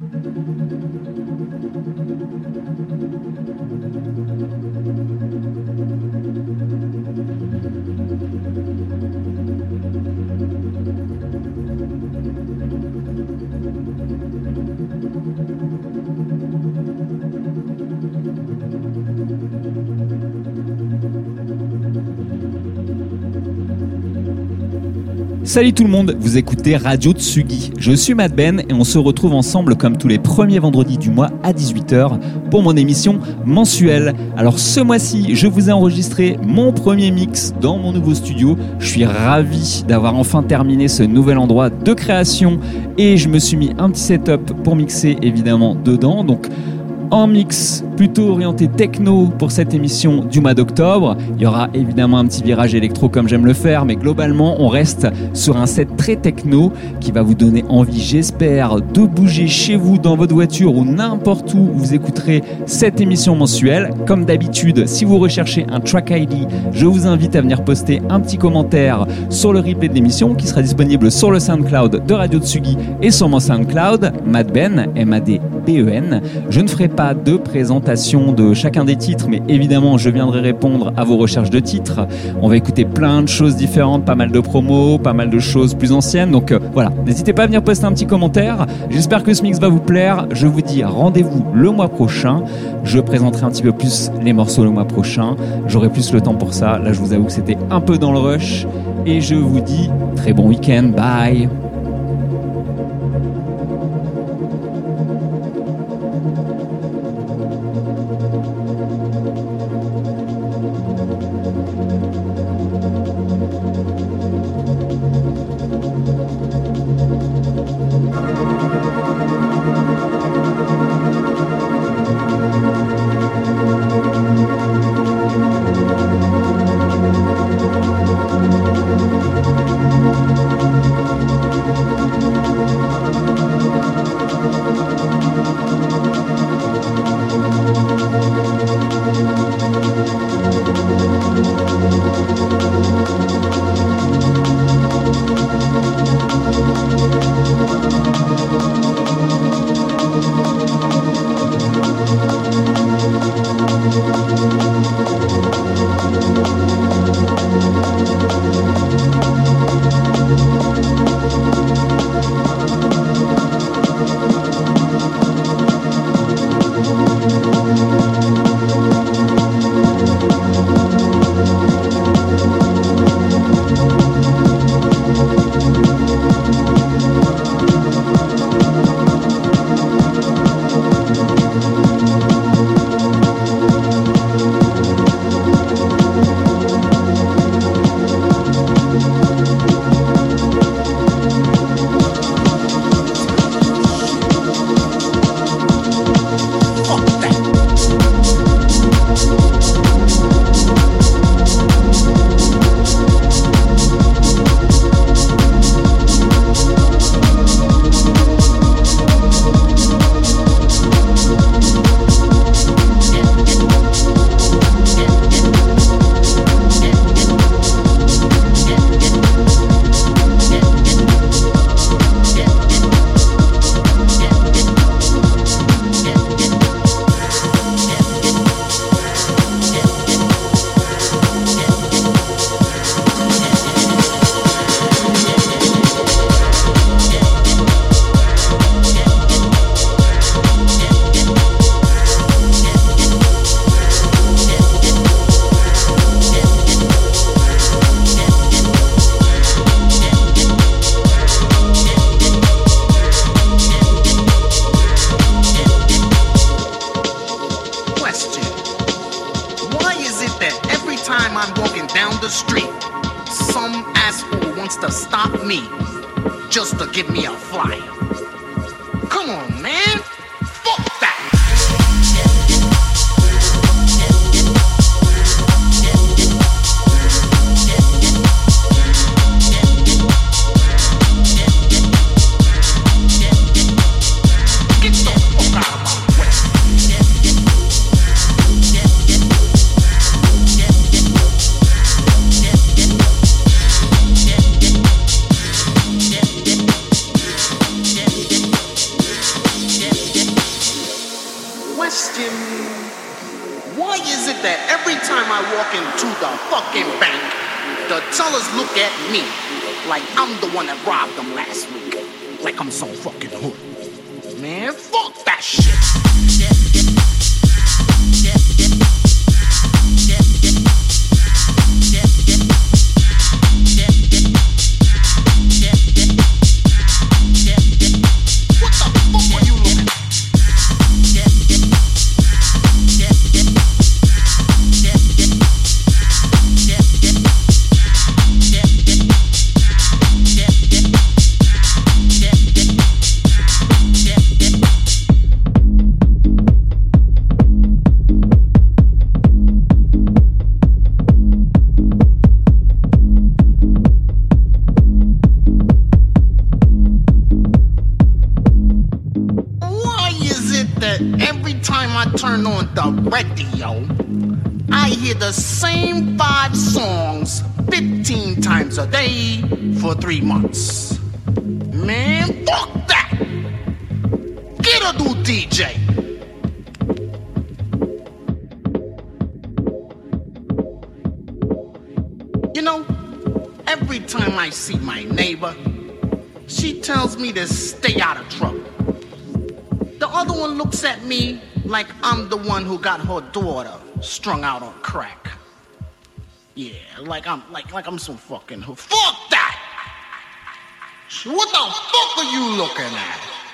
Thank you. Salut tout le monde, vous écoutez Radio Tsugi. Je suis Matt Ben et on se retrouve ensemble comme tous les premiers vendredis du mois à 18h pour mon émission mensuelle. Alors ce mois-ci, je vous ai enregistré mon premier mix dans mon nouveau studio. Je suis ravi d'avoir enfin terminé ce nouvel endroit de création et je me suis mis un petit setup pour mixer évidemment dedans. Donc en mix plutôt orienté techno pour cette émission du mois d'octobre. Il y aura évidemment un petit virage électro comme j'aime le faire, mais globalement on reste sur un set très techno qui va vous donner envie, j'espère, de bouger chez vous, dans votre voiture ou n'importe où vous écouterez cette émission mensuelle. Comme d'habitude, si vous recherchez un track ID, je vous invite à venir poster un petit commentaire sur le replay de l'émission qui sera disponible sur le SoundCloud de Radio Tsugi et sur mon SoundCloud, Madben, M-A-D-B-E-N. Je ne ferai pas de présentation de chacun des titres, mais évidemment, je viendrai répondre à vos recherches de titres. On va écouter plein de choses différentes, pas mal de promos, pas mal de choses plus anciennes. Donc euh, voilà, n'hésitez pas à venir poster un petit commentaire. J'espère que ce mix va vous plaire. Je vous dis rendez-vous le mois prochain. Je présenterai un petit peu plus les morceaux le mois prochain. J'aurai plus le temps pour ça. Là, je vous avoue que c'était un peu dans le rush. Et je vous dis très bon week-end. Bye. Time I turn on the radio, I hear the same five songs 15 times a day for three months? Man, fuck that! Get a new DJ! You know, every time I see my neighbor, she tells me to stay out of trouble. The other one looks at me like I'm the one who got her daughter strung out on crack. Yeah, like I'm like like I'm some fucking who. Fuck that! What the fuck are you looking at?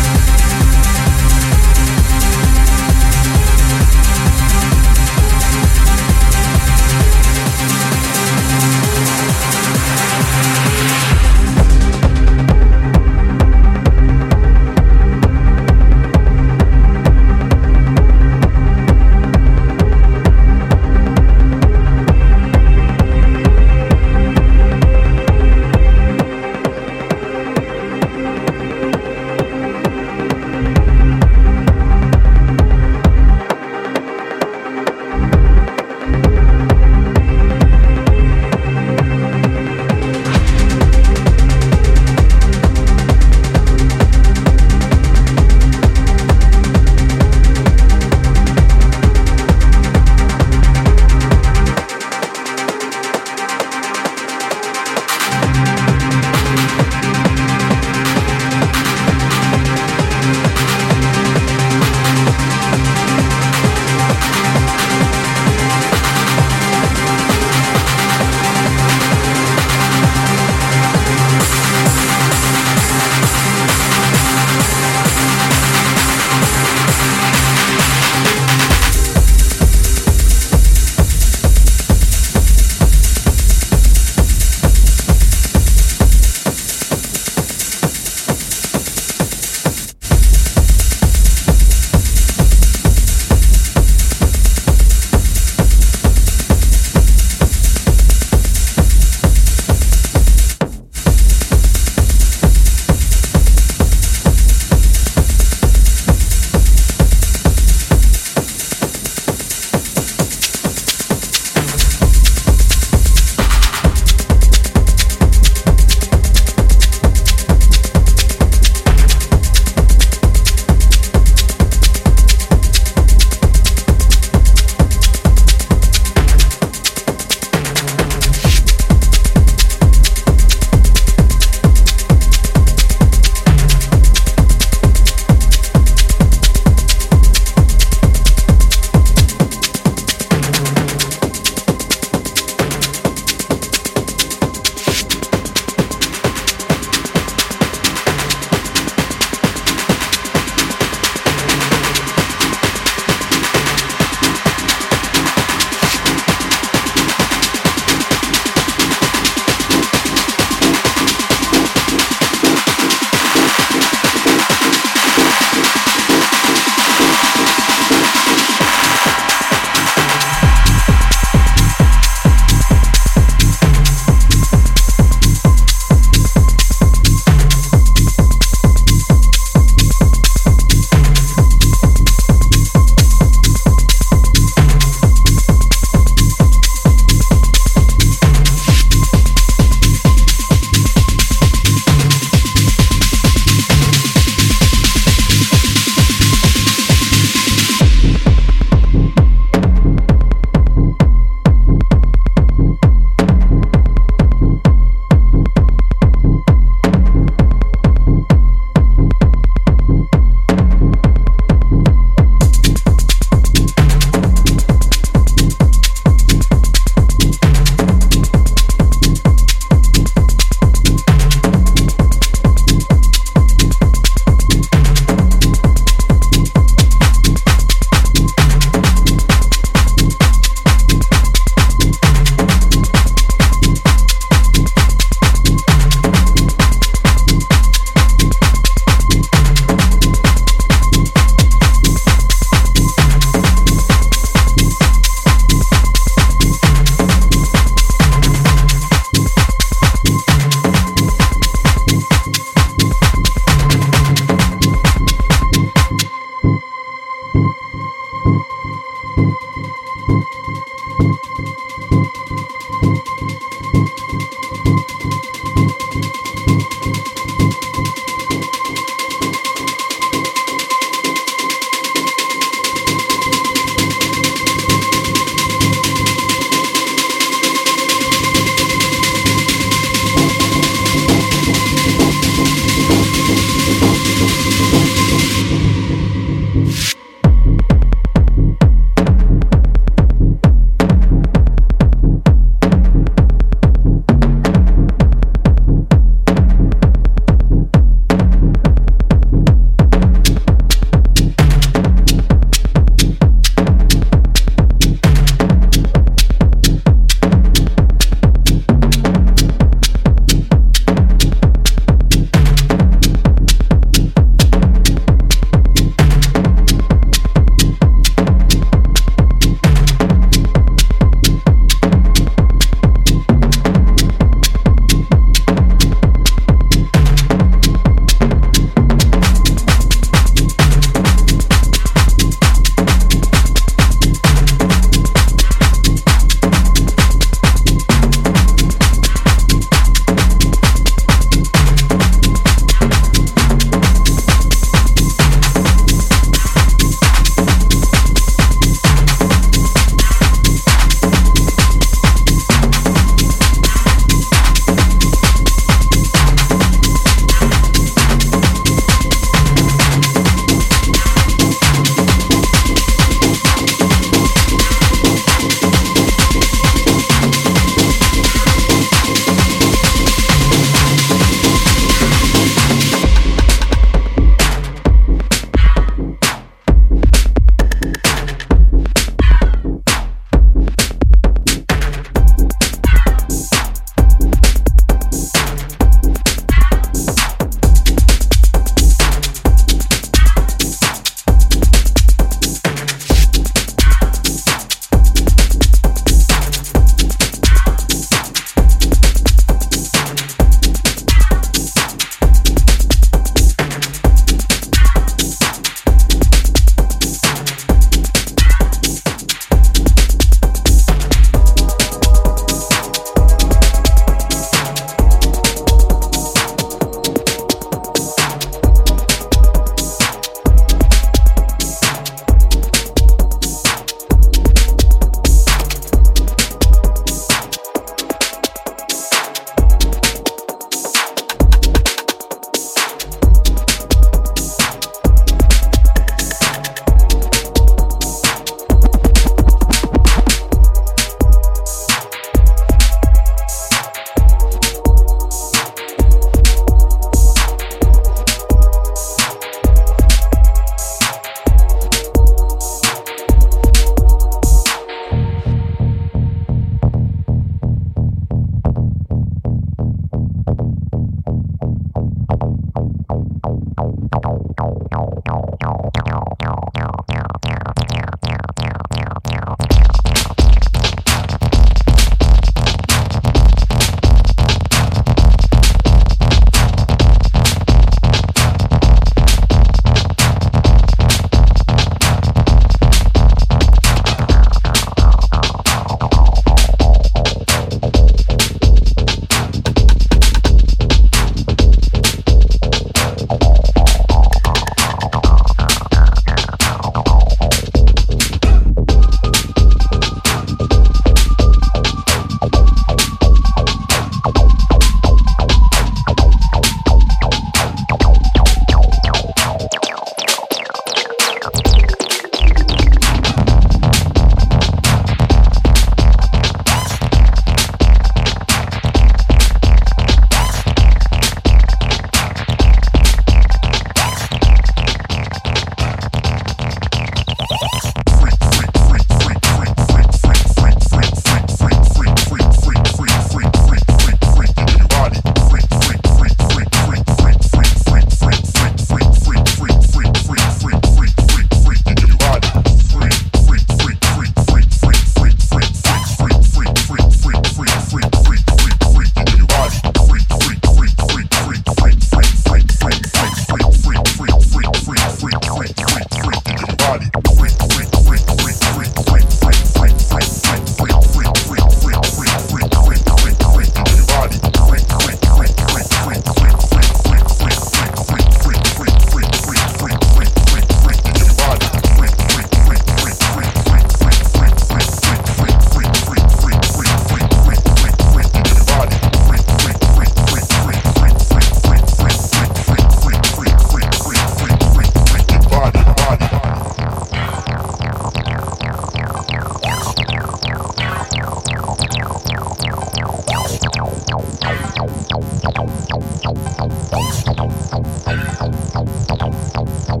sống sống